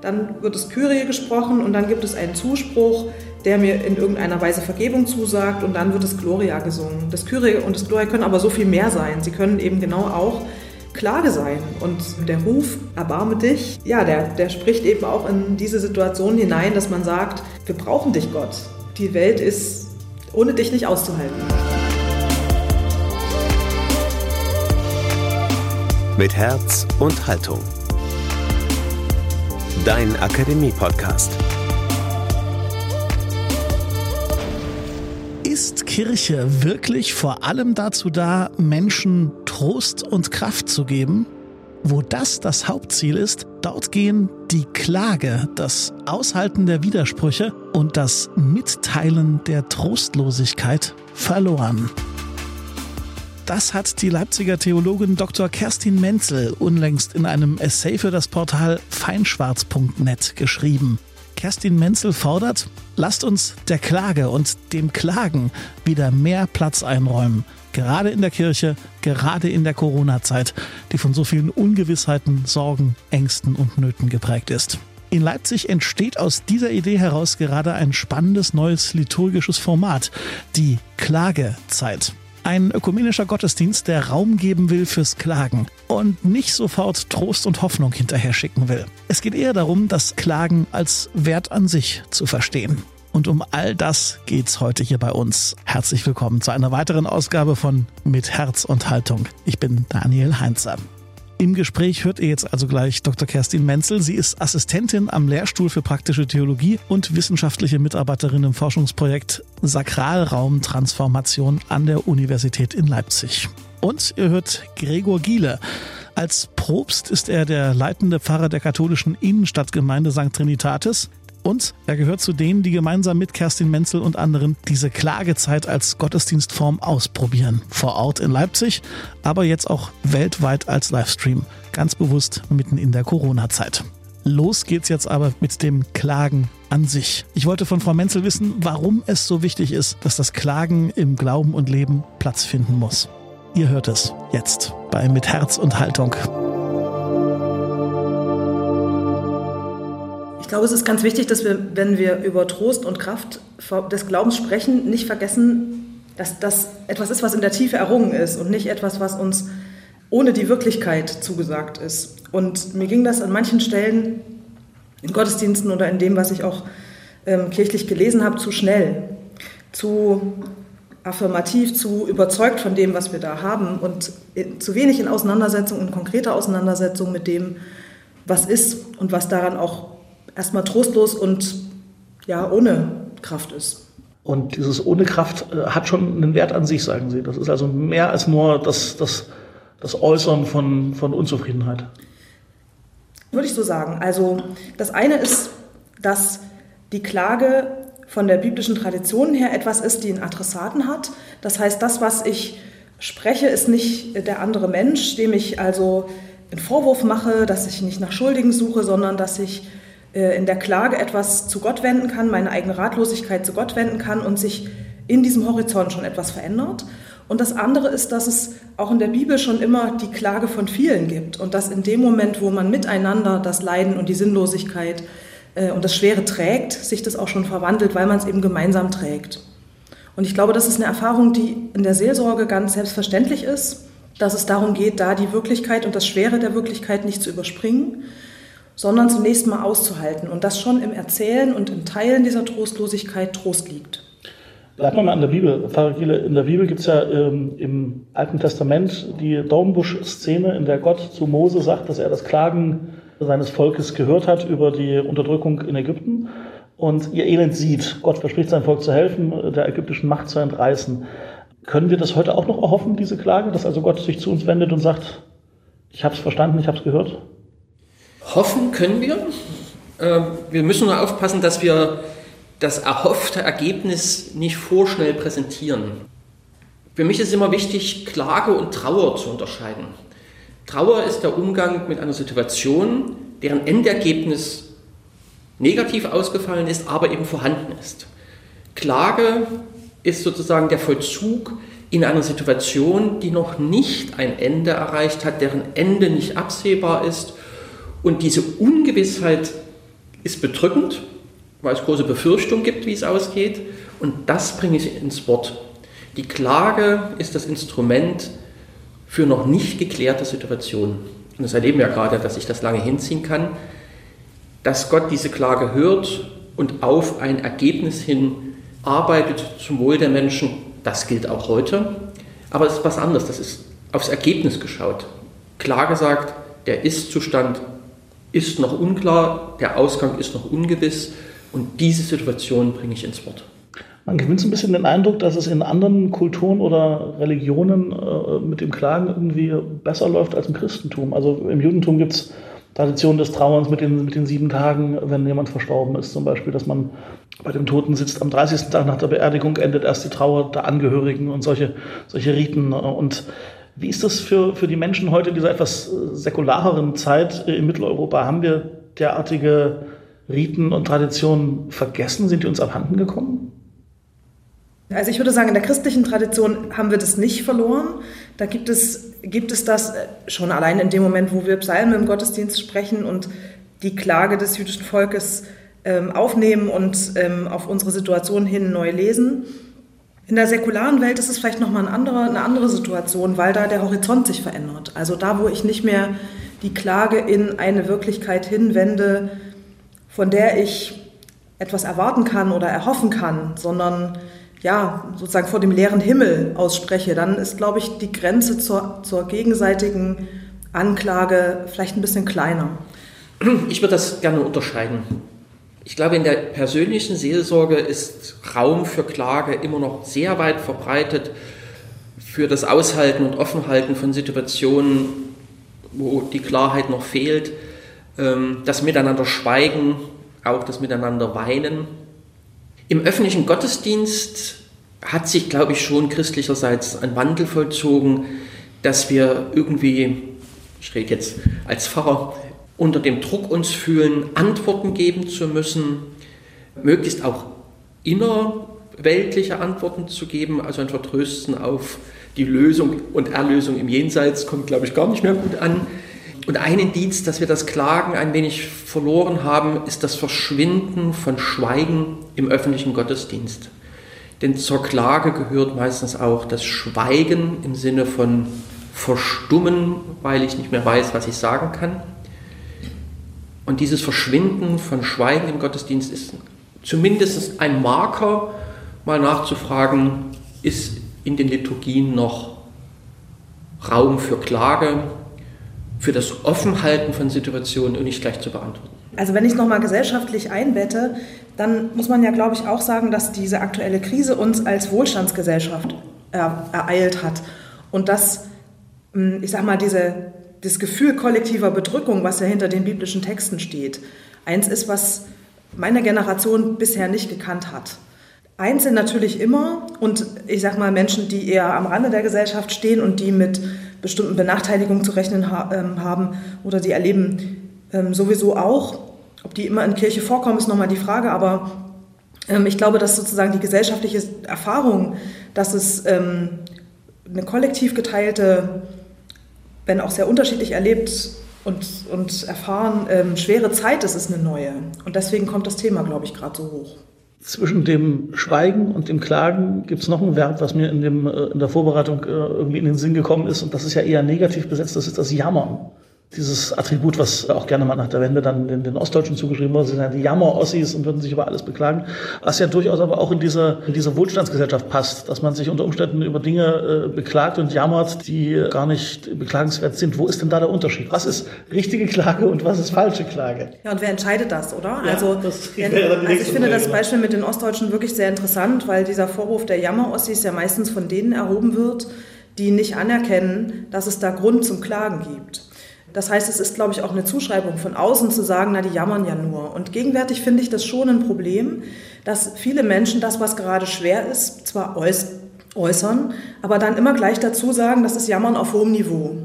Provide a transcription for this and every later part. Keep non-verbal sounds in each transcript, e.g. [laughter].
dann wird es Kyrie gesprochen und dann gibt es einen Zuspruch, der mir in irgendeiner Weise Vergebung zusagt und dann wird es Gloria gesungen. Das Kyrie und das Gloria können aber so viel mehr sein. Sie können eben genau auch Klage sein. Und der Ruf, erbarme dich, ja, der, der spricht eben auch in diese Situation hinein, dass man sagt, wir brauchen dich, Gott. Die Welt ist ohne dich nicht auszuhalten. Mit Herz und Haltung. Dein Akademie-Podcast. Ist Kirche wirklich vor allem dazu da, Menschen Trost und Kraft zu geben? Wo das das Hauptziel ist, dort gehen die Klage, das Aushalten der Widersprüche und das Mitteilen der Trostlosigkeit verloren. Das hat die Leipziger Theologin Dr. Kerstin Menzel unlängst in einem Essay für das Portal feinschwarz.net geschrieben. Kerstin Menzel fordert, lasst uns der Klage und dem Klagen wieder mehr Platz einräumen. Gerade in der Kirche, gerade in der Corona-Zeit, die von so vielen Ungewissheiten, Sorgen, Ängsten und Nöten geprägt ist. In Leipzig entsteht aus dieser Idee heraus gerade ein spannendes neues liturgisches Format, die Klagezeit. Ein ökumenischer Gottesdienst, der Raum geben will fürs Klagen und nicht sofort Trost und Hoffnung hinterher schicken will. Es geht eher darum, das Klagen als Wert an sich zu verstehen. Und um all das geht's heute hier bei uns. Herzlich willkommen zu einer weiteren Ausgabe von Mit Herz und Haltung. Ich bin Daniel Heinzer. Im Gespräch hört ihr jetzt also gleich Dr. Kerstin Menzel. Sie ist Assistentin am Lehrstuhl für praktische Theologie und wissenschaftliche Mitarbeiterin im Forschungsprojekt Sakralraumtransformation an der Universität in Leipzig. Und ihr hört Gregor Giele. Als Propst ist er der leitende Pfarrer der katholischen Innenstadtgemeinde St. Trinitatis. Und er gehört zu denen, die gemeinsam mit Kerstin Menzel und anderen diese Klagezeit als Gottesdienstform ausprobieren. Vor Ort in Leipzig, aber jetzt auch weltweit als Livestream. Ganz bewusst mitten in der Corona-Zeit. Los geht's jetzt aber mit dem Klagen an sich. Ich wollte von Frau Menzel wissen, warum es so wichtig ist, dass das Klagen im Glauben und Leben Platz finden muss. Ihr hört es jetzt bei Mit Herz und Haltung. Glaube, es ist ganz wichtig, dass wir, wenn wir über Trost und Kraft des Glaubens sprechen, nicht vergessen, dass das etwas ist, was in der Tiefe errungen ist und nicht etwas, was uns ohne die Wirklichkeit zugesagt ist. Und mir ging das an manchen Stellen in Gottesdiensten oder in dem, was ich auch ähm, kirchlich gelesen habe, zu schnell, zu affirmativ, zu überzeugt von dem, was wir da haben und zu wenig in Auseinandersetzung, in konkreter Auseinandersetzung mit dem, was ist und was daran auch erstmal trostlos und ja, ohne Kraft ist. Und dieses ohne Kraft äh, hat schon einen Wert an sich, sagen Sie. Das ist also mehr als nur das, das, das Äußern von, von Unzufriedenheit. Würde ich so sagen. Also das eine ist, dass die Klage von der biblischen Tradition her etwas ist, die einen Adressaten hat. Das heißt, das, was ich spreche, ist nicht der andere Mensch, dem ich also einen Vorwurf mache, dass ich nicht nach Schuldigen suche, sondern dass ich in der Klage etwas zu Gott wenden kann, meine eigene Ratlosigkeit zu Gott wenden kann und sich in diesem Horizont schon etwas verändert. Und das andere ist, dass es auch in der Bibel schon immer die Klage von vielen gibt und dass in dem Moment, wo man miteinander das Leiden und die Sinnlosigkeit äh, und das Schwere trägt, sich das auch schon verwandelt, weil man es eben gemeinsam trägt. Und ich glaube, das ist eine Erfahrung, die in der Seelsorge ganz selbstverständlich ist, dass es darum geht, da die Wirklichkeit und das Schwere der Wirklichkeit nicht zu überspringen, sondern zunächst mal auszuhalten und dass schon im Erzählen und im Teilen dieser Trostlosigkeit Trost liegt. Bleiben wir mal an der Bibel. Pfarrer Giele, in der Bibel gibt es ja ähm, im Alten Testament die Dornbusch-Szene, in der Gott zu Mose sagt, dass er das Klagen seines Volkes gehört hat über die Unterdrückung in Ägypten und ihr Elend sieht. Gott verspricht sein Volk zu helfen, der ägyptischen Macht zu entreißen. Können wir das heute auch noch erhoffen, diese Klage, dass also Gott sich zu uns wendet und sagt, ich habe es verstanden, ich habe es gehört? Hoffen können wir. Ähm, wir müssen nur aufpassen, dass wir das erhoffte Ergebnis nicht vorschnell präsentieren. Für mich ist immer wichtig, Klage und Trauer zu unterscheiden. Trauer ist der Umgang mit einer Situation, deren Endergebnis negativ ausgefallen ist, aber eben vorhanden ist. Klage ist sozusagen der Vollzug in einer Situation, die noch nicht ein Ende erreicht hat, deren Ende nicht absehbar ist und diese Ungewissheit ist bedrückend, weil es große Befürchtungen gibt, wie es ausgeht. Und das bringe ich ins Wort. Die Klage ist das Instrument für noch nicht geklärte Situationen. Und das erleben wir ja gerade, dass ich das lange hinziehen kann, dass Gott diese Klage hört und auf ein Ergebnis hin arbeitet zum Wohl der Menschen. Das gilt auch heute. Aber es ist was anderes. Das ist aufs Ergebnis geschaut. Klage sagt, der Ist-Zustand ist noch unklar, der Ausgang ist noch ungewiss und diese Situation bringe ich ins Wort. Man gewinnt so ein bisschen den Eindruck, dass es in anderen Kulturen oder Religionen äh, mit dem Klagen irgendwie besser läuft als im Christentum. Also im Judentum gibt es Tradition des Trauerns mit den, mit den sieben Tagen, wenn jemand verstorben ist, zum Beispiel, dass man bei dem Toten sitzt am 30. Tag nach der Beerdigung, endet erst die Trauer der Angehörigen und solche, solche Riten. Und wie ist das für, für die Menschen heute in dieser etwas säkulareren Zeit in Mitteleuropa? Haben wir derartige Riten und Traditionen vergessen? Sind die uns abhanden gekommen? Also ich würde sagen, in der christlichen Tradition haben wir das nicht verloren. Da gibt es, gibt es das schon allein in dem Moment, wo wir Psalmen im Gottesdienst sprechen und die Klage des jüdischen Volkes ähm, aufnehmen und ähm, auf unsere Situation hin neu lesen. In der säkularen Welt ist es vielleicht nochmal eine andere, eine andere Situation, weil da der Horizont sich verändert. Also da, wo ich nicht mehr die Klage in eine Wirklichkeit hinwende, von der ich etwas erwarten kann oder erhoffen kann, sondern ja, sozusagen vor dem leeren Himmel ausspreche, dann ist, glaube ich, die Grenze zur, zur gegenseitigen Anklage vielleicht ein bisschen kleiner. Ich würde das gerne unterscheiden. Ich glaube, in der persönlichen Seelsorge ist Raum für Klage immer noch sehr weit verbreitet für das Aushalten und Offenhalten von Situationen, wo die Klarheit noch fehlt, ähm, das Miteinander schweigen, auch das Miteinander weinen. Im öffentlichen Gottesdienst hat sich, glaube ich, schon christlicherseits ein Wandel vollzogen, dass wir irgendwie, ich rede jetzt als Pfarrer, unter dem Druck uns fühlen, Antworten geben zu müssen, möglichst auch innerweltliche Antworten zu geben, also ein Vertrösten auf die Lösung und Erlösung im Jenseits kommt, glaube ich, gar nicht mehr gut an. Und ein Indiz, dass wir das Klagen ein wenig verloren haben, ist das Verschwinden von Schweigen im öffentlichen Gottesdienst. Denn zur Klage gehört meistens auch das Schweigen im Sinne von Verstummen, weil ich nicht mehr weiß, was ich sagen kann. Und dieses Verschwinden von Schweigen im Gottesdienst ist zumindest ein Marker, mal nachzufragen, ist in den Liturgien noch Raum für Klage, für das Offenhalten von Situationen und nicht gleich zu beantworten. Also wenn ich es nochmal gesellschaftlich einbette, dann muss man ja, glaube ich, auch sagen, dass diese aktuelle Krise uns als Wohlstandsgesellschaft ereilt hat. Und dass, hm, ich sage mal, diese, das Gefühl kollektiver Bedrückung, was ja hinter den biblischen Texten steht, eins ist, was meine Generation bisher nicht gekannt hat. Eins sind natürlich immer, und ich sage mal, Menschen, die eher am Rande der Gesellschaft stehen und die mit bestimmten Benachteiligungen zu rechnen ähm, haben oder die erleben ähm, sowieso auch. Ob die immer in Kirche vorkommen, ist nochmal die Frage, aber ähm, ich glaube, dass sozusagen die gesellschaftliche Erfahrung, dass es eine kollektiv geteilte, wenn auch sehr unterschiedlich erlebt und, und erfahren, ähm, schwere Zeit ist, ist eine neue. Und deswegen kommt das Thema, glaube ich, gerade so hoch. Zwischen dem Schweigen und dem Klagen gibt es noch ein Verb, was mir in, dem, äh, in der Vorbereitung äh, irgendwie in den Sinn gekommen ist. Und das ist ja eher negativ besetzt, das ist das Jammern dieses Attribut, was auch gerne mal nach der Wende dann den, den Ostdeutschen zugeschrieben wurde, sind ja die Jammer-Ossis und würden sich über alles beklagen, was ja durchaus aber auch in diese, in diese Wohlstandsgesellschaft passt, dass man sich unter Umständen über Dinge äh, beklagt und jammert, die gar nicht beklagenswert sind. Wo ist denn da der Unterschied? Was ist richtige Klage und was ist falsche Klage? Ja, und wer entscheidet das, oder? Ja, also, das wenn, also ich finde das Beispiel mit den Ostdeutschen wirklich sehr interessant, weil dieser Vorwurf der Jammer-Ossis ja meistens von denen erhoben wird, die nicht anerkennen, dass es da Grund zum Klagen gibt. Das heißt, es ist, glaube ich, auch eine Zuschreibung von außen zu sagen, na, die jammern ja nur. Und gegenwärtig finde ich das schon ein Problem, dass viele Menschen das, was gerade schwer ist, zwar äußern, aber dann immer gleich dazu sagen, das ist Jammern auf hohem Niveau.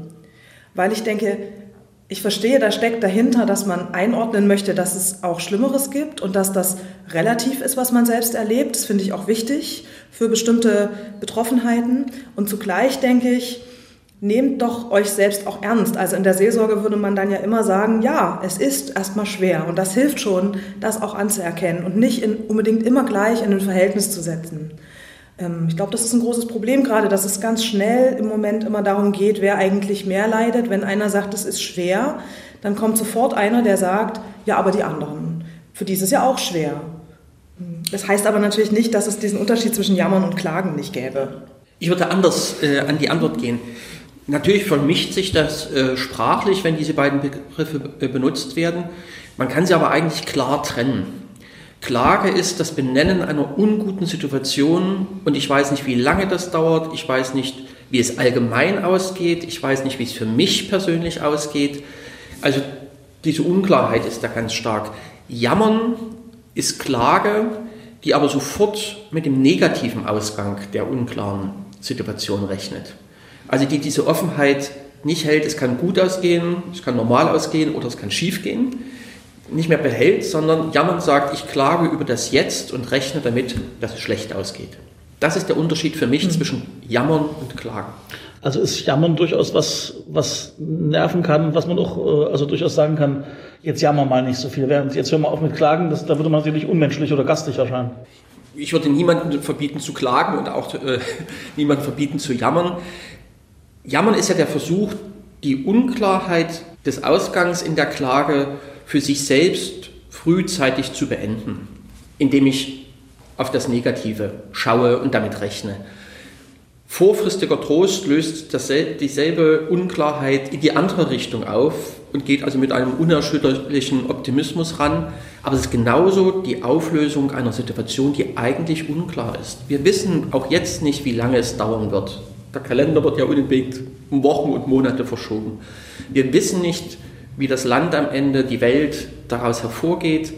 Weil ich denke, ich verstehe, da steckt dahinter, dass man einordnen möchte, dass es auch Schlimmeres gibt und dass das relativ ist, was man selbst erlebt. Das finde ich auch wichtig für bestimmte Betroffenheiten. Und zugleich denke ich, nehmt doch euch selbst auch ernst. Also in der Seelsorge würde man dann ja immer sagen, ja, es ist erstmal schwer und das hilft schon, das auch anzuerkennen und nicht in, unbedingt immer gleich in ein Verhältnis zu setzen. Ähm, ich glaube, das ist ein großes Problem gerade, dass es ganz schnell im Moment immer darum geht, wer eigentlich mehr leidet. Wenn einer sagt, es ist schwer, dann kommt sofort einer, der sagt, ja, aber die anderen, für die ist es ja auch schwer. Das heißt aber natürlich nicht, dass es diesen Unterschied zwischen Jammern und Klagen nicht gäbe. Ich würde anders äh, an die Antwort gehen. Natürlich vermischt sich das äh, sprachlich, wenn diese beiden Begriffe äh, benutzt werden. Man kann sie aber eigentlich klar trennen. Klage ist das Benennen einer unguten Situation und ich weiß nicht, wie lange das dauert, ich weiß nicht, wie es allgemein ausgeht, ich weiß nicht, wie es für mich persönlich ausgeht. Also diese Unklarheit ist da ganz stark. Jammern ist Klage, die aber sofort mit dem negativen Ausgang der unklaren Situation rechnet. Also die diese Offenheit nicht hält, es kann gut ausgehen, es kann normal ausgehen oder es kann schief gehen, nicht mehr behält, sondern jammern sagt, ich klage über das Jetzt und rechne damit, dass es schlecht ausgeht. Das ist der Unterschied für mich mhm. zwischen Jammern und Klagen. Also ist Jammern durchaus was, was nerven kann, was man auch äh, also durchaus sagen kann, jetzt jammern mal nicht so viel, während jetzt hören wir auf mit Klagen, das, da würde man sicherlich unmenschlich oder gastig erscheinen. Ich würde niemandem verbieten zu klagen und auch äh, [laughs] niemandem verbieten zu jammern. Jammern ist ja der Versuch, die Unklarheit des Ausgangs in der Klage für sich selbst frühzeitig zu beenden, indem ich auf das Negative schaue und damit rechne. Vorfristiger Trost löst dieselbe Unklarheit in die andere Richtung auf und geht also mit einem unerschütterlichen Optimismus ran. Aber es ist genauso die Auflösung einer Situation, die eigentlich unklar ist. Wir wissen auch jetzt nicht, wie lange es dauern wird. Der Kalender wird ja unentwegt um Wochen und Monate verschoben. Wir wissen nicht, wie das Land am Ende, die Welt daraus hervorgeht.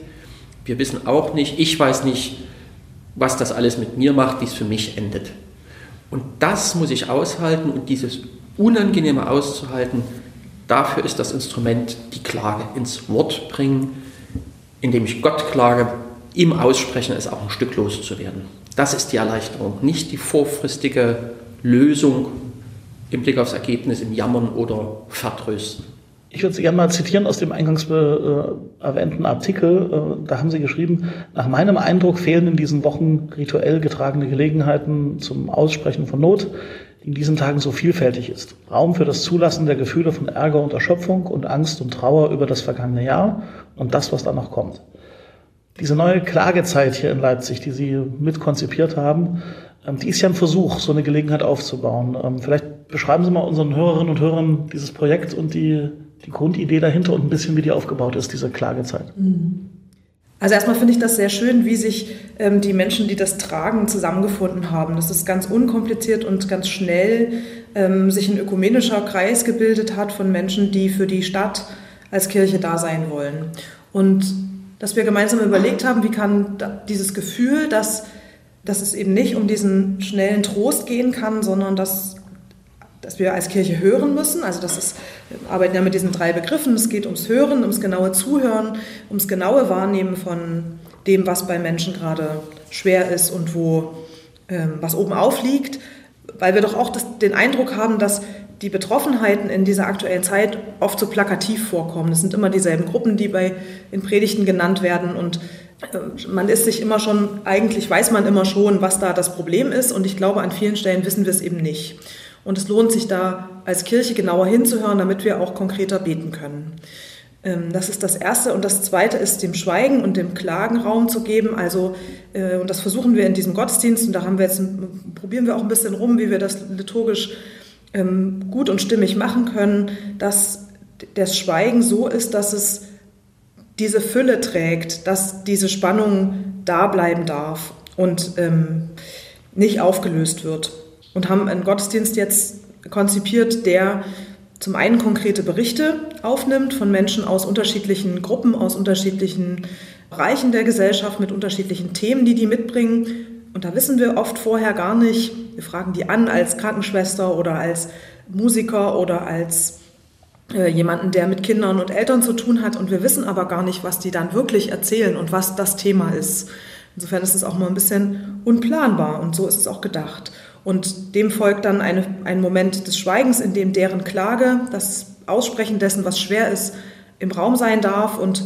Wir wissen auch nicht, ich weiß nicht, was das alles mit mir macht, wie es für mich endet. Und das muss ich aushalten und dieses Unangenehme auszuhalten, dafür ist das Instrument die Klage ins Wort bringen, indem ich Gott klage, ihm aussprechen, es auch ein Stück loszuwerden. Das ist die Erleichterung, nicht die vorfristige Lösung im Blick aufs Ergebnis im Jammern oder Vertrösten. Ich würde Sie gerne mal zitieren aus dem eingangs äh, erwähnten Artikel. Äh, da haben Sie geschrieben, nach meinem Eindruck fehlen in diesen Wochen rituell getragene Gelegenheiten zum Aussprechen von Not, die in diesen Tagen so vielfältig ist. Raum für das Zulassen der Gefühle von Ärger und Erschöpfung und Angst und Trauer über das vergangene Jahr und das, was da noch kommt. Diese neue Klagezeit hier in Leipzig, die Sie mitkonzipiert haben, ähm, die ist ja ein Versuch, so eine Gelegenheit aufzubauen. Ähm, vielleicht beschreiben Sie mal unseren Hörerinnen und Hörern dieses Projekt und die, die Grundidee dahinter und ein bisschen, wie die aufgebaut ist, diese Klagezeit. Mhm. Also erstmal finde ich das sehr schön, wie sich ähm, die Menschen, die das tragen, zusammengefunden haben. Das ist ganz unkompliziert und ganz schnell sich ein ökumenischer Kreis gebildet hat von Menschen, die für die Stadt als Kirche da sein wollen. Und dass wir gemeinsam überlegt haben, wie kann dieses Gefühl, dass dass es eben nicht um diesen schnellen Trost gehen kann, sondern dass, dass wir als Kirche hören müssen. Also das ist, wir arbeiten ja mit diesen drei Begriffen. Es geht ums Hören, ums genaue Zuhören, ums genaue Wahrnehmen von dem, was bei Menschen gerade schwer ist und wo ähm, was oben aufliegt, weil wir doch auch das, den Eindruck haben, dass die Betroffenheiten in dieser aktuellen Zeit oft so plakativ vorkommen. Es sind immer dieselben Gruppen, die bei in Predigten genannt werden und äh, man ist sich immer schon, eigentlich weiß man immer schon, was da das Problem ist und ich glaube, an vielen Stellen wissen wir es eben nicht. Und es lohnt sich da als Kirche genauer hinzuhören, damit wir auch konkreter beten können. Ähm, das ist das Erste. Und das Zweite ist, dem Schweigen und dem Klagen Raum zu geben. Also, äh, und das versuchen wir in diesem Gottesdienst. Und da haben wir jetzt, probieren wir auch ein bisschen rum, wie wir das liturgisch ähm, gut und stimmig machen können, dass das Schweigen so ist, dass es diese Fülle trägt, dass diese Spannung da bleiben darf und ähm, nicht aufgelöst wird. Und haben einen Gottesdienst jetzt konzipiert, der zum einen konkrete Berichte aufnimmt von Menschen aus unterschiedlichen Gruppen, aus unterschiedlichen Bereichen der Gesellschaft mit unterschiedlichen Themen, die die mitbringen. Und da wissen wir oft vorher gar nicht, wir fragen die an als Krankenschwester oder als Musiker oder als äh, jemanden, der mit Kindern und Eltern zu tun hat und wir wissen aber gar nicht, was die dann wirklich erzählen und was das Thema ist. Insofern ist es auch mal ein bisschen unplanbar und so ist es auch gedacht. Und dem folgt dann eine, ein Moment des Schweigens, in dem deren Klage, das Aussprechen dessen, was schwer ist, im Raum sein darf und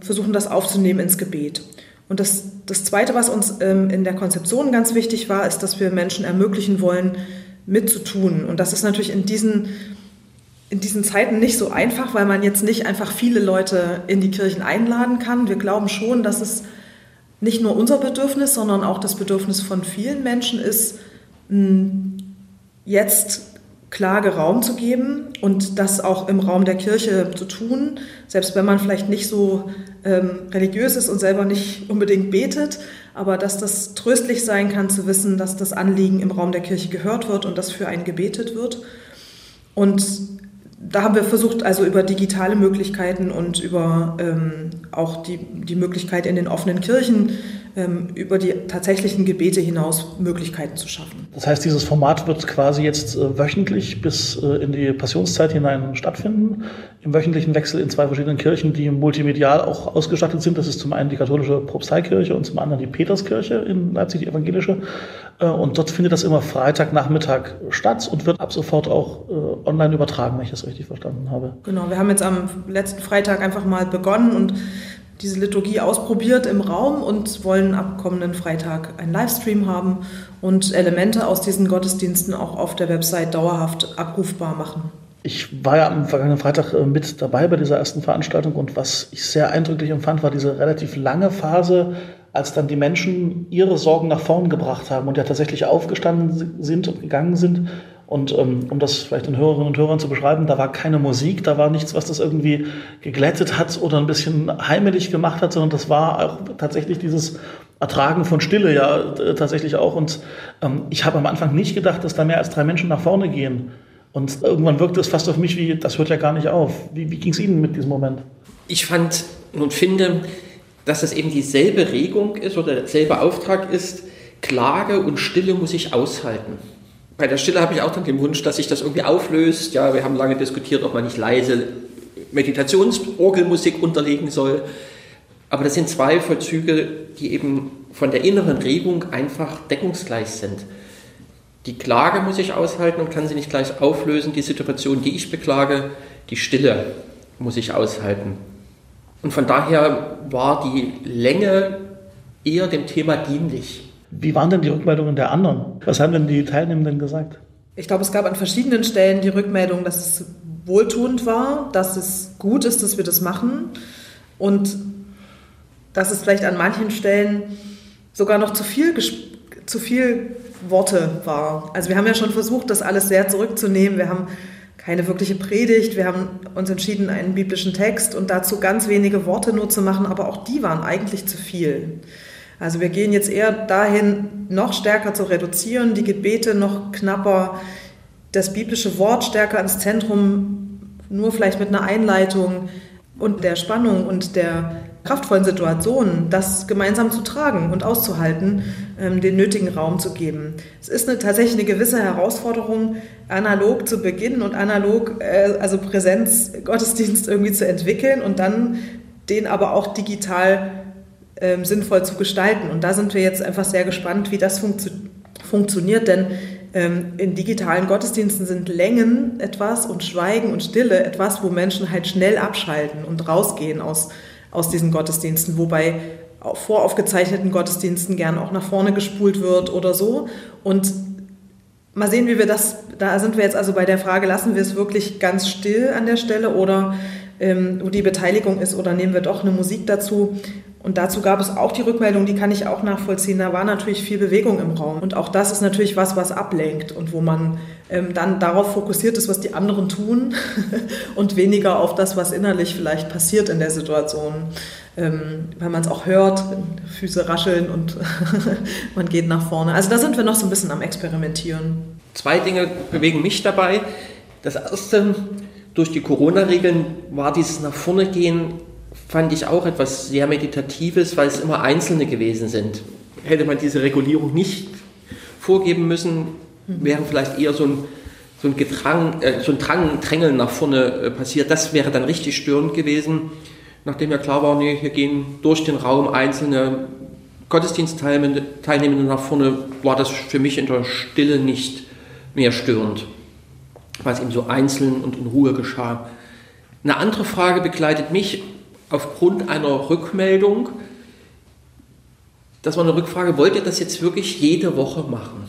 versuchen das aufzunehmen ins Gebet. Und das, das Zweite, was uns ähm, in der Konzeption ganz wichtig war, ist, dass wir Menschen ermöglichen wollen, mitzutun. Und das ist natürlich in diesen, in diesen Zeiten nicht so einfach, weil man jetzt nicht einfach viele Leute in die Kirchen einladen kann. Wir glauben schon, dass es nicht nur unser Bedürfnis, sondern auch das Bedürfnis von vielen Menschen ist, jetzt Klage Raum zu geben und das auch im Raum der Kirche zu tun, selbst wenn man vielleicht nicht so ähm, religiös ist und selber nicht unbedingt betet, aber dass das tröstlich sein kann zu wissen, dass das Anliegen im Raum der Kirche gehört wird und dass für einen gebetet wird. Und da haben wir versucht, also über digitale Möglichkeiten und über ähm, auch die, die Möglichkeit in den offenen Kirchen über die tatsächlichen Gebete hinaus Möglichkeiten zu schaffen. Das heißt, dieses Format wird quasi jetzt äh, wöchentlich bis äh, in die Passionszeit hinein stattfinden, im wöchentlichen Wechsel in zwei verschiedenen Kirchen, die multimedial auch ausgestattet sind. Das ist zum einen die katholische Propsteikirche und zum anderen die Peterskirche in Leipzig, die evangelische. Äh, und dort findet das immer Freitagnachmittag statt und wird ab sofort auch online übertragen, wenn ich das richtig verstanden habe. Genau, wir haben jetzt am letzten Freitag einfach mal begonnen und diese Liturgie ausprobiert im Raum und wollen ab kommenden Freitag einen Livestream haben und Elemente aus diesen Gottesdiensten auch auf der Website dauerhaft abrufbar machen. Ich war ja am vergangenen Freitag äh, mit dabei bei dieser ersten Veranstaltung und was ich sehr eindrücklich empfand, war diese relativ lange Phase, als dann die Menschen ihre Sorgen nach vorn gebracht haben und ja tatsächlich aufgestanden sind und gegangen sind und ähm, um das vielleicht den Hörerinnen und Hörern zu beschreiben, da war keine Musik, da war nichts, was das irgendwie geglättet hat oder ein bisschen heimelig gemacht hat, sondern das war auch tatsächlich dieses Ertragen von Stille ja tatsächlich auch. Und ähm, ich habe am Anfang nicht gedacht, dass da mehr als drei Menschen nach vorne gehen. Und irgendwann wirkte es fast auf mich wie, das hört ja gar nicht auf. Wie, wie ging es Ihnen mit diesem Moment? Ich fand und finde, dass es eben dieselbe Regung ist oder derselbe Auftrag ist, Klage und Stille muss ich aushalten bei der Stille habe ich auch dann den Wunsch, dass sich das irgendwie auflöst. Ja, wir haben lange diskutiert, ob man nicht leise Meditationsorgelmusik unterlegen soll. Aber das sind zwei Vollzüge, die eben von der inneren Regung einfach deckungsgleich sind. Die Klage muss ich aushalten und kann sie nicht gleich auflösen. Die Situation, die ich beklage, die Stille muss ich aushalten. Und von daher war die Länge eher dem Thema dienlich. Wie waren denn die Rückmeldungen der anderen? Was haben denn die Teilnehmenden gesagt? Ich glaube, es gab an verschiedenen Stellen die Rückmeldung, dass es wohltuend war, dass es gut ist, dass wir das machen und dass es vielleicht an manchen Stellen sogar noch zu viel, zu viel Worte war. Also wir haben ja schon versucht, das alles sehr zurückzunehmen. Wir haben keine wirkliche Predigt. Wir haben uns entschieden, einen biblischen Text und dazu ganz wenige Worte nur zu machen, aber auch die waren eigentlich zu viel. Also wir gehen jetzt eher dahin, noch stärker zu reduzieren, die Gebete noch knapper, das biblische Wort stärker ins Zentrum, nur vielleicht mit einer Einleitung und der Spannung und der kraftvollen Situation, das gemeinsam zu tragen und auszuhalten, ähm, den nötigen Raum zu geben. Es ist eine, tatsächlich eine gewisse Herausforderung, analog zu beginnen und analog, äh, also Präsenz, Gottesdienst irgendwie zu entwickeln und dann den aber auch digital ähm, sinnvoll zu gestalten. Und da sind wir jetzt einfach sehr gespannt, wie das funktio funktioniert, denn ähm, in digitalen Gottesdiensten sind Längen etwas und Schweigen und Stille etwas, wo Menschen halt schnell abschalten und rausgehen aus, aus diesen Gottesdiensten, wobei voraufgezeichneten Gottesdiensten gern auch nach vorne gespult wird oder so. Und mal sehen, wie wir das, da sind wir jetzt also bei der Frage, lassen wir es wirklich ganz still an der Stelle oder ähm, wo die Beteiligung ist oder nehmen wir doch eine Musik dazu. Und dazu gab es auch die Rückmeldung, die kann ich auch nachvollziehen. Da war natürlich viel Bewegung im Raum. Und auch das ist natürlich was, was ablenkt und wo man ähm, dann darauf fokussiert ist, was die anderen tun [laughs] und weniger auf das, was innerlich vielleicht passiert in der Situation. Ähm, weil man es auch hört, Füße rascheln und [laughs] man geht nach vorne. Also da sind wir noch so ein bisschen am Experimentieren. Zwei Dinge bewegen mich dabei. Das erste, durch die Corona-Regeln war dieses nach vorne gehen fand ich auch etwas sehr Meditatives, weil es immer Einzelne gewesen sind. Hätte man diese Regulierung nicht vorgeben müssen, wäre vielleicht eher so ein, so ein, Gedrang, äh, so ein Drang, Drängeln nach vorne äh, passiert. Das wäre dann richtig störend gewesen, nachdem ja klar war, nee, hier gehen durch den Raum Einzelne Gottesdienstteilnehmenden nach vorne war das für mich in der Stille nicht mehr störend, weil es eben so einzeln und in Ruhe geschah. Eine andere Frage begleitet mich aufgrund einer Rückmeldung. Das war eine Rückfrage, wollt ihr das jetzt wirklich jede Woche machen?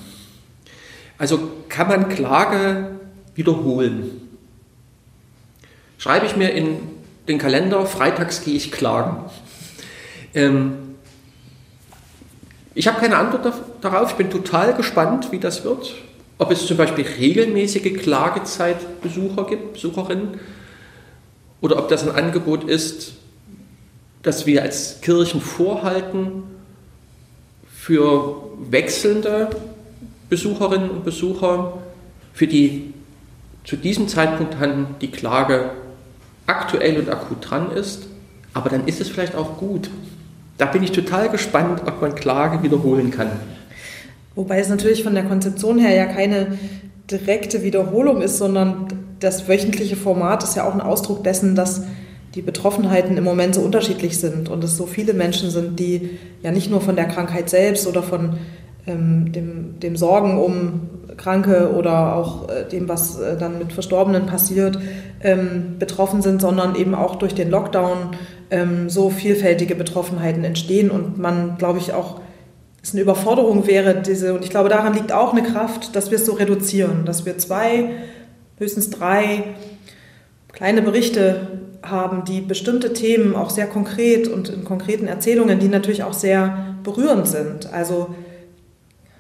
Also kann man Klage wiederholen? Schreibe ich mir in den Kalender, freitags gehe ich klagen. Ähm, ich habe keine Antwort darauf. Ich bin total gespannt, wie das wird. Ob es zum Beispiel regelmäßige Klagezeitbesucher gibt, Besucherinnen, oder ob das ein Angebot ist, das wir als Kirchen vorhalten für wechselnde Besucherinnen und Besucher, für die zu diesem Zeitpunkt dann die Klage aktuell und akut dran ist. Aber dann ist es vielleicht auch gut, da bin ich total gespannt, ob man Klage wiederholen kann. Wobei es natürlich von der Konzeption her ja keine direkte Wiederholung ist, sondern das wöchentliche Format ist ja auch ein Ausdruck dessen, dass die Betroffenheiten im Moment so unterschiedlich sind und es so viele Menschen sind, die ja nicht nur von der Krankheit selbst oder von ähm, dem, dem Sorgen um Kranke oder auch äh, dem, was äh, dann mit Verstorbenen passiert, ähm, betroffen sind, sondern eben auch durch den Lockdown ähm, so vielfältige Betroffenheiten entstehen und man, glaube ich, auch es eine Überforderung wäre, diese, und ich glaube, daran liegt auch eine Kraft, dass wir es so reduzieren, dass wir zwei, höchstens drei kleine Berichte haben, die bestimmte Themen auch sehr konkret und in konkreten Erzählungen, die natürlich auch sehr berührend sind. Also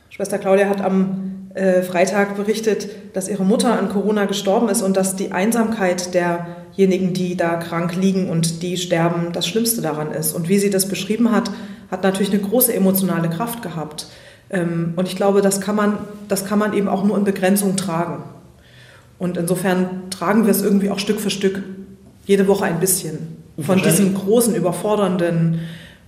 Schwester Claudia hat am äh, Freitag berichtet, dass ihre Mutter an Corona gestorben ist und dass die Einsamkeit derjenigen, die da krank liegen und die sterben, das Schlimmste daran ist. Und wie sie das beschrieben hat, hat natürlich eine große emotionale Kraft gehabt. Ähm, und ich glaube, das kann, man, das kann man eben auch nur in Begrenzung tragen. Und insofern tragen wir es irgendwie auch Stück für Stück, jede Woche ein bisschen. Von diesem großen, überfordernden,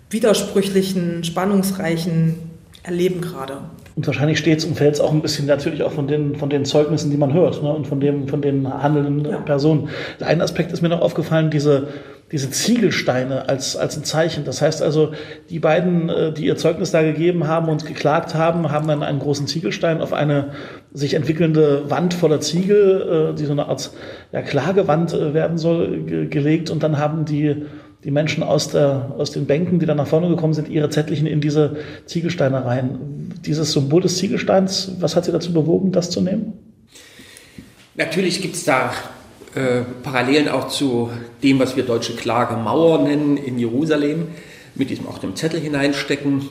widersprüchlichen, spannungsreichen Erleben gerade. Und wahrscheinlich steht es und fällt es auch ein bisschen natürlich auch von den, von den Zeugnissen, die man hört ne, und von, dem, von den handelnden ja. Personen. Ein Aspekt ist mir noch aufgefallen, diese, diese Ziegelsteine als, als ein Zeichen. Das heißt also, die beiden, äh, die ihr Zeugnis da gegeben haben und geklagt haben, haben dann einen großen Ziegelstein auf eine sich entwickelnde Wand voller Ziegel, äh, die so eine Art ja, Klagewand äh, werden soll, gelegt und dann haben die die Menschen aus, der, aus den Bänken, die dann nach vorne gekommen sind, ihre Zettelchen in diese Ziegelsteine rein. Dieses Symbol des Ziegelsteins, was hat Sie dazu bewogen, das zu nehmen? Natürlich gibt es da äh, Parallelen auch zu dem, was wir deutsche Klagemauer nennen in Jerusalem, mit diesem auch dem Zettel hineinstecken.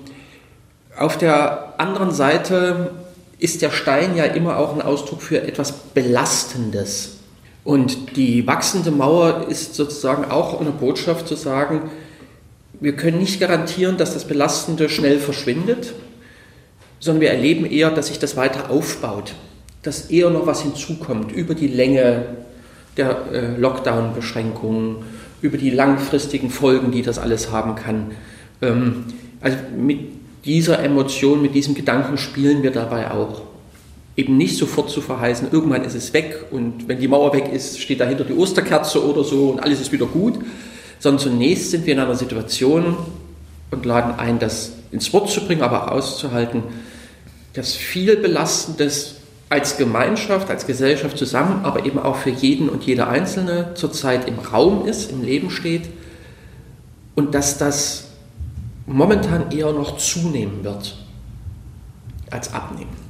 Auf der anderen Seite ist der Stein ja immer auch ein Ausdruck für etwas Belastendes. Und die wachsende Mauer ist sozusagen auch eine Botschaft zu sagen, wir können nicht garantieren, dass das Belastende schnell verschwindet, sondern wir erleben eher, dass sich das weiter aufbaut, dass eher noch was hinzukommt über die Länge der äh, Lockdown-Beschränkungen, über die langfristigen Folgen, die das alles haben kann. Ähm, also mit dieser Emotion, mit diesem Gedanken spielen wir dabei auch eben nicht sofort zu verheißen, irgendwann ist es weg und wenn die Mauer weg ist, steht dahinter die Osterkerze oder so und alles ist wieder gut, sondern zunächst sind wir in einer Situation und laden ein, das ins Wort zu bringen, aber auszuhalten, dass viel Belastendes als Gemeinschaft, als Gesellschaft zusammen, aber eben auch für jeden und jede Einzelne zurzeit im Raum ist, im Leben steht und dass das momentan eher noch zunehmen wird als abnehmen.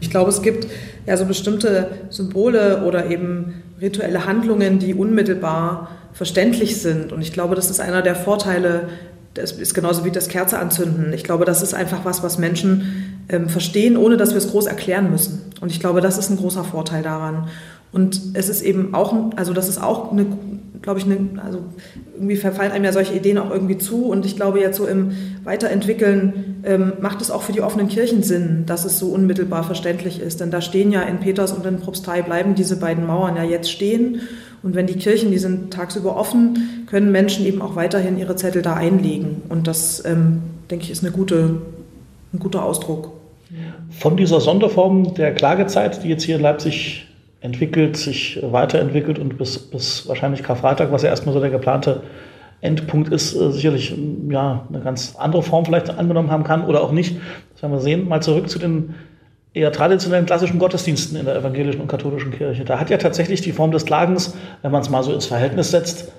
Ich glaube, es gibt ja so bestimmte Symbole oder eben rituelle Handlungen, die unmittelbar verständlich sind. Und ich glaube, das ist einer der Vorteile, das ist genauso wie das Kerze anzünden. Ich glaube, das ist einfach was, was Menschen ähm, verstehen, ohne dass wir es groß erklären müssen. Und ich glaube, das ist ein großer Vorteil daran. Und es ist eben auch, also das ist auch eine glaube ich, ne, also irgendwie verfallen einem ja solche Ideen auch irgendwie zu. Und ich glaube, jetzt so im Weiterentwickeln ähm, macht es auch für die offenen Kirchen Sinn, dass es so unmittelbar verständlich ist. Denn da stehen ja in Peters und in Propstei bleiben diese beiden Mauern ja jetzt stehen. Und wenn die Kirchen, die sind tagsüber offen, können Menschen eben auch weiterhin ihre Zettel da einlegen. Und das, ähm, denke ich, ist eine gute, ein guter Ausdruck. Von dieser Sonderform der Klagezeit, die jetzt hier in Leipzig entwickelt, sich weiterentwickelt und bis, bis wahrscheinlich Karfreitag, was ja erstmal so der geplante Endpunkt ist, äh, sicherlich ja, eine ganz andere Form vielleicht angenommen haben kann oder auch nicht. Das werden wir sehen. Mal zurück zu den eher traditionellen klassischen Gottesdiensten in der evangelischen und katholischen Kirche. Da hat ja tatsächlich die Form des Klagens, wenn man es mal so ins Verhältnis setzt,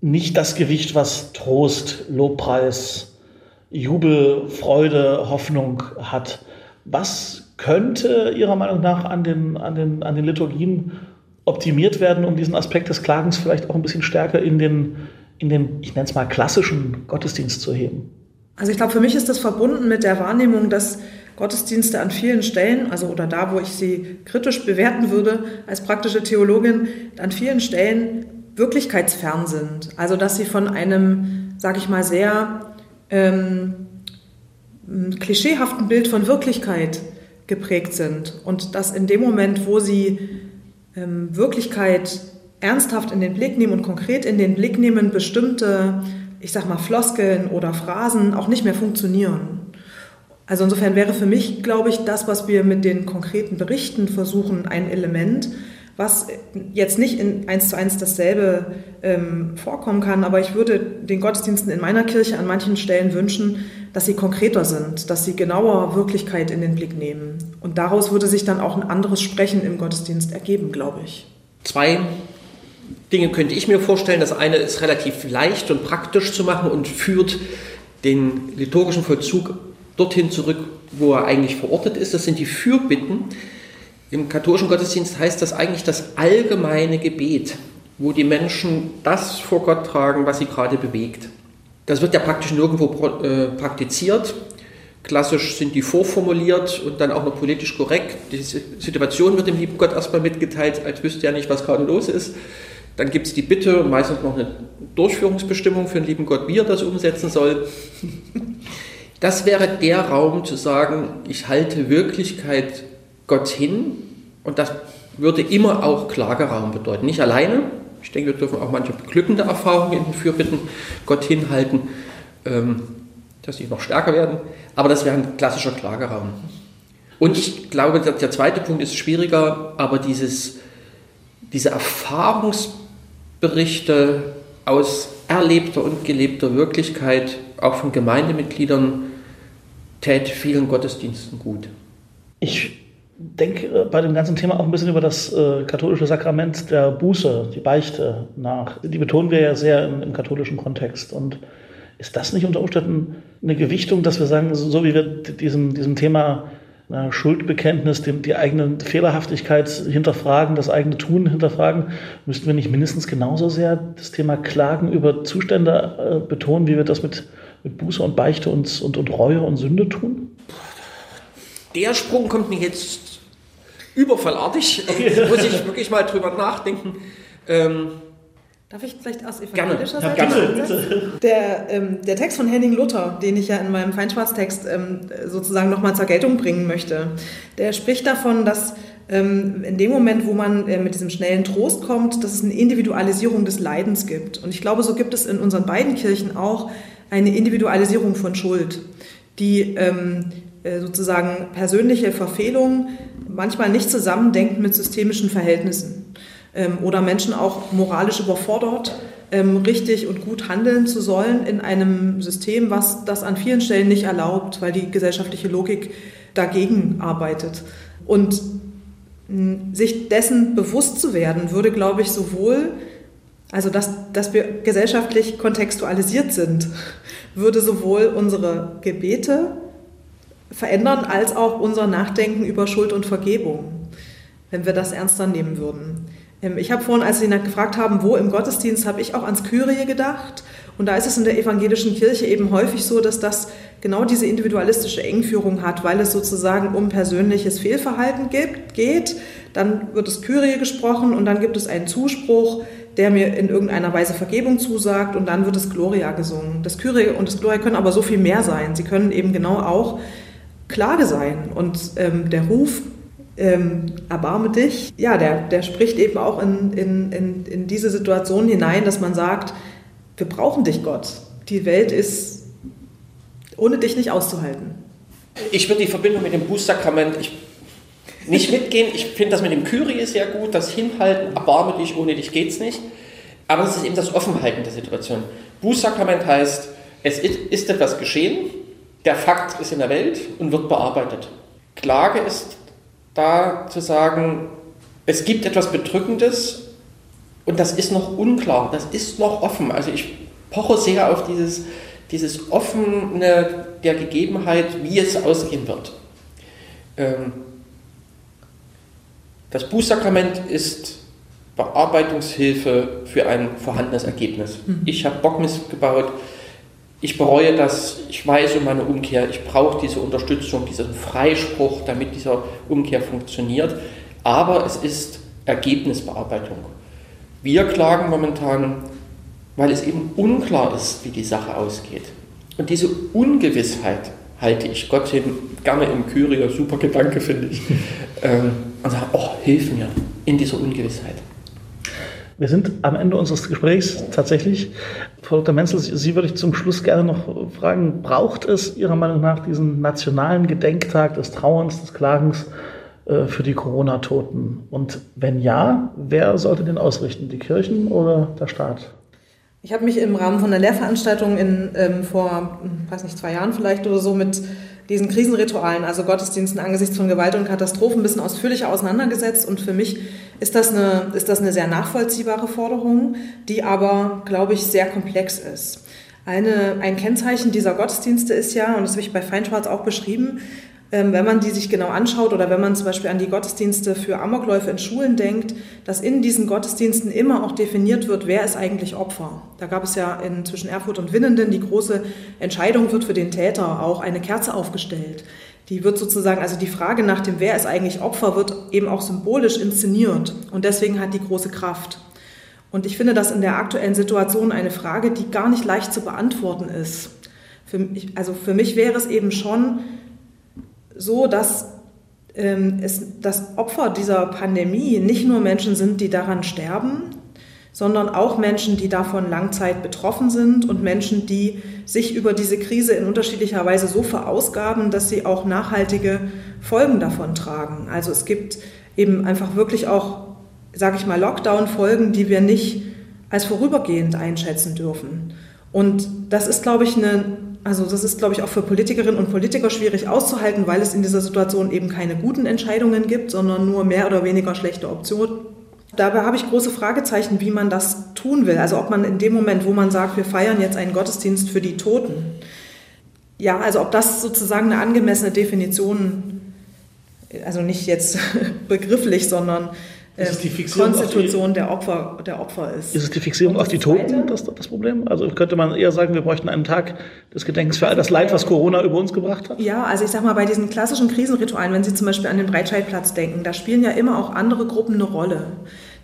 nicht das Gewicht, was Trost, Lobpreis, Jubel, Freude, Hoffnung hat. Was könnte Ihrer Meinung nach an den, an den, an den Liturgien optimiert werden, um diesen Aspekt des Klagens vielleicht auch ein bisschen stärker in den, in den ich nenne es mal, klassischen Gottesdienst zu heben? Also ich glaube, für mich ist das verbunden mit der Wahrnehmung, dass Gottesdienste an vielen Stellen, also oder da, wo ich sie kritisch bewerten würde als praktische Theologin, an vielen Stellen wirklichkeitsfern sind. Also dass sie von einem, sage ich mal, sehr ähm, klischeehaften Bild von Wirklichkeit geprägt sind und dass in dem Moment, wo sie ähm, Wirklichkeit ernsthaft in den Blick nehmen und konkret in den Blick nehmen, bestimmte, ich sag mal, Floskeln oder Phrasen auch nicht mehr funktionieren. Also insofern wäre für mich, glaube ich, das, was wir mit den konkreten Berichten versuchen, ein Element, was jetzt nicht in eins zu eins dasselbe ähm, vorkommen kann, aber ich würde den Gottesdiensten in meiner Kirche an manchen Stellen wünschen, dass sie konkreter sind, dass sie genauer Wirklichkeit in den Blick nehmen. Und daraus würde sich dann auch ein anderes Sprechen im Gottesdienst ergeben, glaube ich. Zwei Dinge könnte ich mir vorstellen. Das eine ist relativ leicht und praktisch zu machen und führt den liturgischen Vollzug dorthin zurück, wo er eigentlich verortet ist. Das sind die Fürbitten. Im katholischen Gottesdienst heißt das eigentlich das allgemeine Gebet, wo die Menschen das vor Gott tragen, was sie gerade bewegt. Das wird ja praktisch nirgendwo äh, praktiziert. Klassisch sind die vorformuliert und dann auch noch politisch korrekt. Die Situation wird dem lieben Gott erstmal mitgeteilt, als wüsste er nicht, was gerade los ist. Dann gibt es die Bitte meistens noch eine Durchführungsbestimmung für den lieben Gott, wie er das umsetzen soll. [laughs] Das wäre der Raum zu sagen, ich halte Wirklichkeit Gott hin und das würde immer auch Klageraum bedeuten. Nicht alleine, ich denke, wir dürfen auch manche beglückende Erfahrungen in den Fürbitten Gott hinhalten, ähm, dass sie noch stärker werden, aber das wäre ein klassischer Klageraum. Und ich glaube, der zweite Punkt ist schwieriger, aber dieses, diese Erfahrungsberichte aus erlebter und gelebter Wirklichkeit, auch von Gemeindemitgliedern, täte vielen Gottesdiensten gut. Ich denke äh, bei dem ganzen Thema auch ein bisschen über das äh, katholische Sakrament der Buße, die Beichte nach. Die betonen wir ja sehr im, im, katholischen Kontext. Und ist das nicht unter Umständen eine Gewichtung, dass wir sagen, so wie wir diesem, diesem Thema na, Schuldbekenntnis, dem, die eigene Fehlerhaftigkeit hinterfragen, das eigene Tun hinterfragen, müssten wir nicht mindestens genauso sehr das Thema Klagen über Zustände äh, betonen, wie wir das mit mit Buße und Beichte und, und, und Reue und Sünde tun? Der Sprung kommt mir jetzt überfallartig. [laughs] Muss ich wirklich mal drüber nachdenken. Ähm, Darf ich vielleicht aus evangelischer Seite gerne. Der, ähm, der Text von Henning Luther, den ich ja in meinem Feinschwarztext ähm, sozusagen nochmal zur Geltung bringen möchte, der spricht davon, dass ähm, in dem Moment, wo man äh, mit diesem schnellen Trost kommt, dass es eine Individualisierung des Leidens gibt. Und ich glaube, so gibt es in unseren beiden Kirchen auch eine Individualisierung von Schuld, die ähm, äh, sozusagen persönliche Verfehlungen manchmal nicht zusammendenkt mit systemischen Verhältnissen ähm, oder Menschen auch moralisch überfordert, ähm, richtig und gut handeln zu sollen in einem System, was das an vielen Stellen nicht erlaubt, weil die gesellschaftliche Logik dagegen arbeitet. Und sich dessen bewusst zu werden, würde, glaube ich, sowohl also, dass, dass wir gesellschaftlich kontextualisiert sind, [laughs] würde sowohl unsere Gebete verändern, als auch unser Nachdenken über Schuld und Vergebung, wenn wir das ernster nehmen würden. Ähm, ich habe vorhin, als Sie gefragt haben, wo im Gottesdienst, habe ich auch ans Kyrie gedacht. Und da ist es in der evangelischen Kirche eben häufig so, dass das genau diese individualistische Engführung hat, weil es sozusagen um persönliches Fehlverhalten geht. Dann wird das Kyrie gesprochen und dann gibt es einen Zuspruch, der mir in irgendeiner Weise Vergebung zusagt und dann wird das Gloria gesungen. Das Kyrie und das Gloria können aber so viel mehr sein. Sie können eben genau auch Klage sein und ähm, der Ruf, ähm, erbarme dich, ja, der, der spricht eben auch in, in, in, in diese Situation hinein, dass man sagt, wir brauchen dich, Gott. Die Welt ist ohne dich nicht auszuhalten. Ich würde die Verbindung mit dem Bußsakrament, ich nicht [laughs] mitgehen. Ich finde das mit dem Kyrie sehr gut, das Hinhalten, erbarme dich, ohne dich geht's nicht. Aber es ist eben das Offenhalten der Situation. Bußsakrament heißt, es ist etwas geschehen, der Fakt ist in der Welt und wird bearbeitet. Klage ist da zu sagen, es gibt etwas Bedrückendes und das ist noch unklar, das ist noch offen. Also ich poche sehr auf dieses, dieses Offene der Gegebenheit, wie es ausgehen wird. Ähm, das Bußsakrament ist Bearbeitungshilfe für ein vorhandenes Ergebnis. Mhm. Ich habe Bock missgebaut, ich bereue das, ich weiß um meine Umkehr, ich brauche diese Unterstützung, diesen Freispruch, damit dieser Umkehr funktioniert. Aber es ist Ergebnisbearbeitung. Wir klagen momentan, weil es eben unklar ist, wie die Sache ausgeht. Und diese Ungewissheit halte ich Gott hin, gerne im Kyrie, super Gedanke finde ich, [laughs] ähm, und sage, oh, hilf mir in dieser Ungewissheit. Wir sind am Ende unseres Gesprächs tatsächlich. Frau Dr. Menzel, Sie würde ich zum Schluss gerne noch fragen, braucht es Ihrer Meinung nach diesen nationalen Gedenktag des Trauerns, des Klagens äh, für die Corona-Toten? Und wenn ja, wer sollte den ausrichten, die Kirchen oder der Staat? Ich habe mich im Rahmen von einer Lehrveranstaltung in, ähm, vor, weiß nicht, zwei Jahren vielleicht oder so mit diesen Krisenritualen, also Gottesdiensten angesichts von Gewalt und Katastrophen, ein bisschen ausführlicher auseinandergesetzt. Und für mich ist das eine, ist das eine sehr nachvollziehbare Forderung, die aber, glaube ich, sehr komplex ist. Eine, ein Kennzeichen dieser Gottesdienste ist ja, und das habe ich bei Feinschwarz auch beschrieben, ähm, wenn man die sich genau anschaut oder wenn man zum Beispiel an die Gottesdienste für Amokläufe in Schulen denkt, dass in diesen Gottesdiensten immer auch definiert wird, wer ist eigentlich Opfer. Da gab es ja in, zwischen Erfurt und Winnenden die große Entscheidung, wird für den Täter auch eine Kerze aufgestellt. Die wird sozusagen, also die Frage nach dem, wer ist eigentlich Opfer, wird eben auch symbolisch inszeniert. Und deswegen hat die große Kraft. Und ich finde das in der aktuellen Situation eine Frage, die gar nicht leicht zu beantworten ist. Für mich, also für mich wäre es eben schon so, dass ähm, es, das Opfer dieser Pandemie nicht nur Menschen sind, die daran sterben, sondern auch Menschen, die davon Langzeit betroffen sind und Menschen, die sich über diese Krise in unterschiedlicher Weise so verausgaben, dass sie auch nachhaltige Folgen davon tragen. Also es gibt eben einfach wirklich auch, sage ich mal, Lockdown-Folgen, die wir nicht als vorübergehend einschätzen dürfen. Und das ist, glaube ich, eine also das ist, glaube ich, auch für Politikerinnen und Politiker schwierig auszuhalten, weil es in dieser Situation eben keine guten Entscheidungen gibt, sondern nur mehr oder weniger schlechte Optionen. Dabei habe ich große Fragezeichen, wie man das tun will. Also ob man in dem Moment, wo man sagt, wir feiern jetzt einen Gottesdienst für die Toten, ja, also ob das sozusagen eine angemessene Definition, also nicht jetzt [laughs] begrifflich, sondern die Fixierung Konstitution der Opfer, der Opfer ist. Ist es die Fixierung auf die Toten das, das Problem? Also könnte man eher sagen, wir bräuchten einen Tag des Gedenkens für all das Leid, was Corona über uns gebracht hat? Ja, also ich sag mal, bei diesen klassischen Krisenritualen, wenn Sie zum Beispiel an den Breitscheidplatz denken, da spielen ja immer auch andere Gruppen eine Rolle.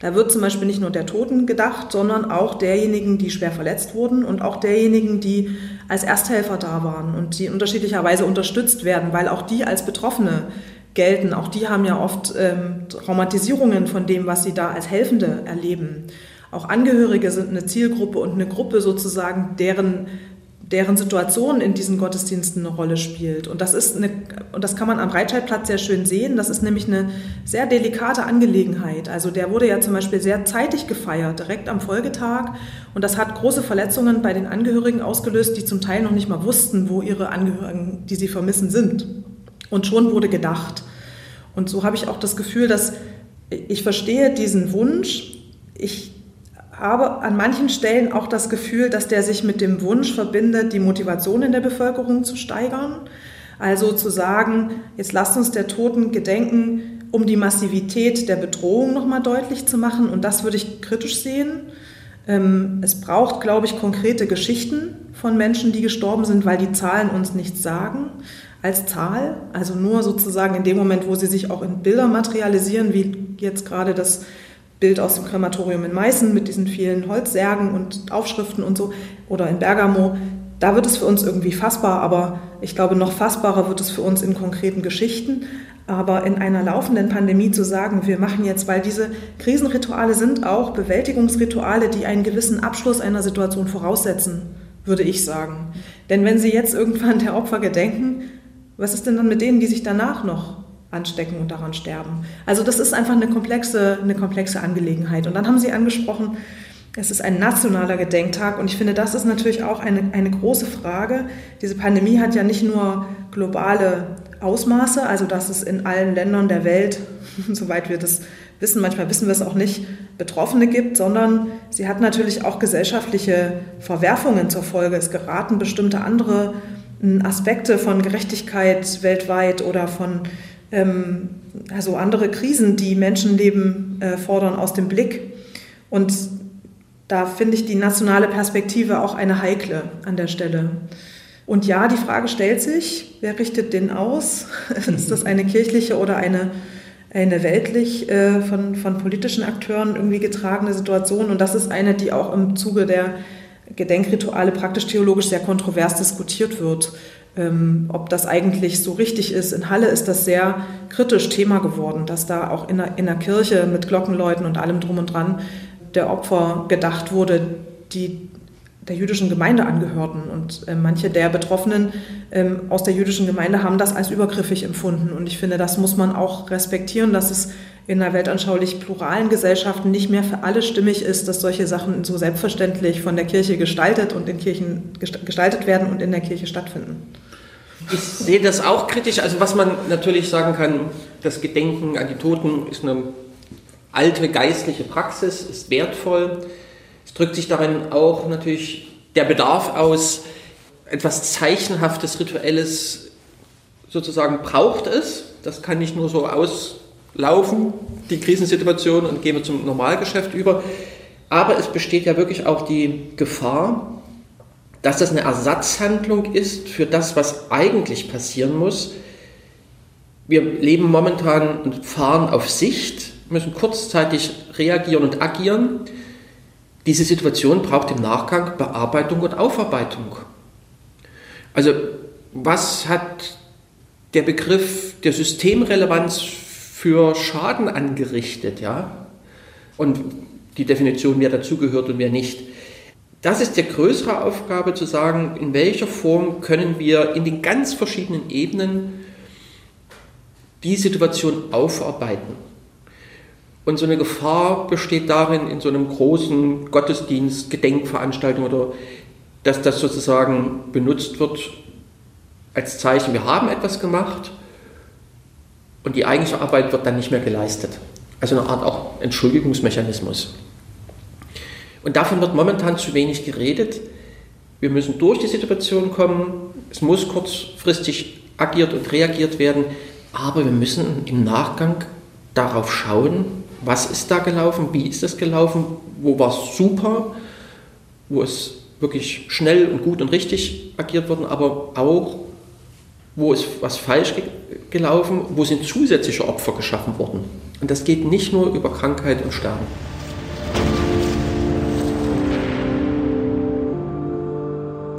Da wird zum Beispiel nicht nur der Toten gedacht, sondern auch derjenigen, die schwer verletzt wurden und auch derjenigen, die als Ersthelfer da waren und die unterschiedlicherweise unterstützt werden, weil auch die als Betroffene gelten. Auch die haben ja oft ähm, Traumatisierungen von dem, was sie da als Helfende erleben. Auch Angehörige sind eine Zielgruppe und eine Gruppe sozusagen, deren deren Situation in diesen Gottesdiensten eine Rolle spielt. Und das ist eine, und das kann man am Breitscheidplatz sehr schön sehen. Das ist nämlich eine sehr delikate Angelegenheit. Also der wurde ja zum Beispiel sehr zeitig gefeiert, direkt am Folgetag. Und das hat große Verletzungen bei den Angehörigen ausgelöst, die zum Teil noch nicht mal wussten, wo ihre Angehörigen, die sie vermissen, sind. Und schon wurde gedacht. Und so habe ich auch das Gefühl, dass ich verstehe diesen Wunsch. Ich habe an manchen Stellen auch das Gefühl, dass der sich mit dem Wunsch verbindet, die Motivation in der Bevölkerung zu steigern. Also zu sagen, jetzt lasst uns der Toten gedenken, um die Massivität der Bedrohung nochmal deutlich zu machen. Und das würde ich kritisch sehen. Ähm, es braucht, glaube ich, konkrete Geschichten von Menschen, die gestorben sind, weil die Zahlen uns nichts sagen als Zahl, also nur sozusagen in dem Moment, wo sie sich auch in Bilder materialisieren, wie jetzt gerade das Bild aus dem Krematorium in Meißen mit diesen vielen Holzsärgen und Aufschriften und so, oder in Bergamo, da wird es für uns irgendwie fassbar, aber ich glaube, noch fassbarer wird es für uns in konkreten Geschichten. Aber in einer laufenden Pandemie zu sagen, wir machen jetzt, weil diese Krisenrituale sind auch Bewältigungsrituale, die einen gewissen Abschluss einer Situation voraussetzen, würde ich sagen. Denn wenn Sie jetzt irgendwann der Opfer gedenken, was ist denn dann mit denen, die sich danach noch anstecken und daran sterben? Also das ist einfach eine komplexe, eine komplexe Angelegenheit. Und dann haben Sie angesprochen, Es ist ein nationaler Gedenktag und ich finde, das ist natürlich auch eine, eine große Frage. Diese Pandemie hat ja nicht nur globale Ausmaße, also dass es in allen Ländern der Welt, [laughs] soweit wir das wissen, manchmal wissen wir es auch nicht, Betroffene gibt, sondern sie hat natürlich auch gesellschaftliche Verwerfungen zur Folge. Es geraten bestimmte andere hm, Aspekte von Gerechtigkeit weltweit oder von also andere Krisen, die Menschenleben äh, fordern, aus dem Blick. Und da finde ich die nationale Perspektive auch eine heikle an der Stelle. Und ja, die Frage stellt sich, wer richtet den aus? [laughs] Ist das eine kirchliche oder eine, eine weltlich äh, von, von politischen Akteuren irgendwie getragene Situation? Und das ist eine, die auch im Zuge der Gedenkrituale praktisch-theologisch sehr kontrovers diskutiert wird. Ähm, ob das eigentlich so richtig ist. In Halle ist das sehr kritisch Thema geworden, dass da auch in der, in der Kirche mit Glockenläuten und allem drum und dran der Opfer gedacht wurde, die der jüdischen Gemeinde angehörten. Und äh, manche der Betroffenen ähm, aus der jüdischen Gemeinde haben das als übergriffig empfunden. Und ich finde, das muss man auch respektieren, dass es in einer weltanschaulich pluralen Gesellschaft nicht mehr für alle stimmig ist, dass solche Sachen so selbstverständlich von der Kirche gestaltet und in Kirchen gestaltet werden und in der Kirche stattfinden. Ich sehe das auch kritisch. Also was man natürlich sagen kann, das Gedenken an die Toten ist eine alte geistliche Praxis, ist wertvoll. Es drückt sich darin auch natürlich der Bedarf aus, etwas Zeichenhaftes, Rituelles sozusagen braucht es. Das kann nicht nur so auslaufen, die Krisensituation, und gehen wir zum Normalgeschäft über. Aber es besteht ja wirklich auch die Gefahr, dass das eine Ersatzhandlung ist für das, was eigentlich passieren muss. Wir leben momentan und fahren auf Sicht müssen kurzzeitig reagieren und agieren. Diese Situation braucht im Nachgang Bearbeitung und Aufarbeitung. Also was hat der Begriff der Systemrelevanz für Schaden angerichtet, ja? Und die Definition, wer dazugehört und wer nicht. Das ist die größere Aufgabe zu sagen, in welcher Form können wir in den ganz verschiedenen Ebenen die Situation aufarbeiten. Und so eine Gefahr besteht darin, in so einem großen Gottesdienst, Gedenkveranstaltung oder dass das sozusagen benutzt wird als Zeichen, wir haben etwas gemacht und die eigentliche Arbeit wird dann nicht mehr geleistet. Also eine Art auch Entschuldigungsmechanismus. Und davon wird momentan zu wenig geredet. Wir müssen durch die Situation kommen. Es muss kurzfristig agiert und reagiert werden. Aber wir müssen im Nachgang darauf schauen, was ist da gelaufen, wie ist das gelaufen, wo war es super, wo es wirklich schnell und gut und richtig agiert worden, aber auch, wo ist was falsch gelaufen, wo sind zusätzliche Opfer geschaffen worden. Und das geht nicht nur über Krankheit und Sterben.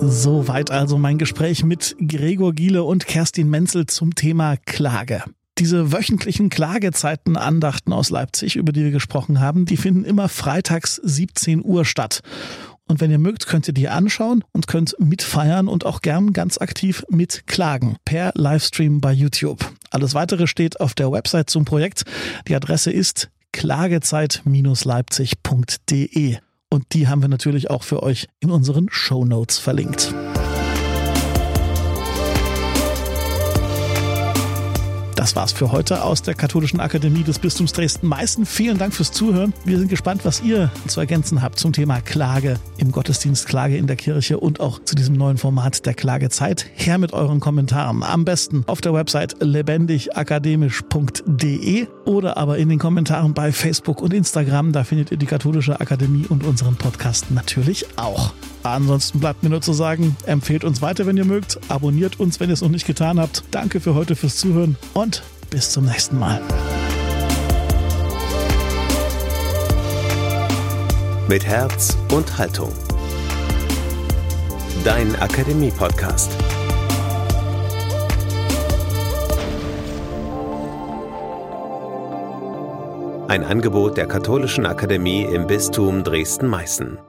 Soweit also mein Gespräch mit Gregor Giele und Kerstin Menzel zum Thema Klage. Diese wöchentlichen Klagezeitenandachten aus Leipzig, über die wir gesprochen haben, die finden immer freitags 17 Uhr statt. Und wenn ihr mögt, könnt ihr die anschauen und könnt mitfeiern und auch gern ganz aktiv mitklagen per Livestream bei YouTube. Alles weitere steht auf der Website zum Projekt. Die Adresse ist klagezeit-leipzig.de. Und die haben wir natürlich auch für euch in unseren Show Notes verlinkt. Das war's für heute aus der Katholischen Akademie des Bistums Dresden-Meißen. Vielen Dank fürs Zuhören. Wir sind gespannt, was ihr zu ergänzen habt zum Thema Klage im Gottesdienst, Klage in der Kirche und auch zu diesem neuen Format der Klagezeit. Her mit euren Kommentaren. Am besten auf der Website lebendigakademisch.de oder aber in den Kommentaren bei Facebook und Instagram. Da findet ihr die Katholische Akademie und unseren Podcast natürlich auch. Ansonsten bleibt mir nur zu sagen, empfehlt uns weiter, wenn ihr mögt, abonniert uns, wenn ihr es noch nicht getan habt. Danke für heute fürs Zuhören und bis zum nächsten Mal. Mit Herz und Haltung. Dein Akademie-Podcast. Ein Angebot der Katholischen Akademie im Bistum Dresden-Meißen.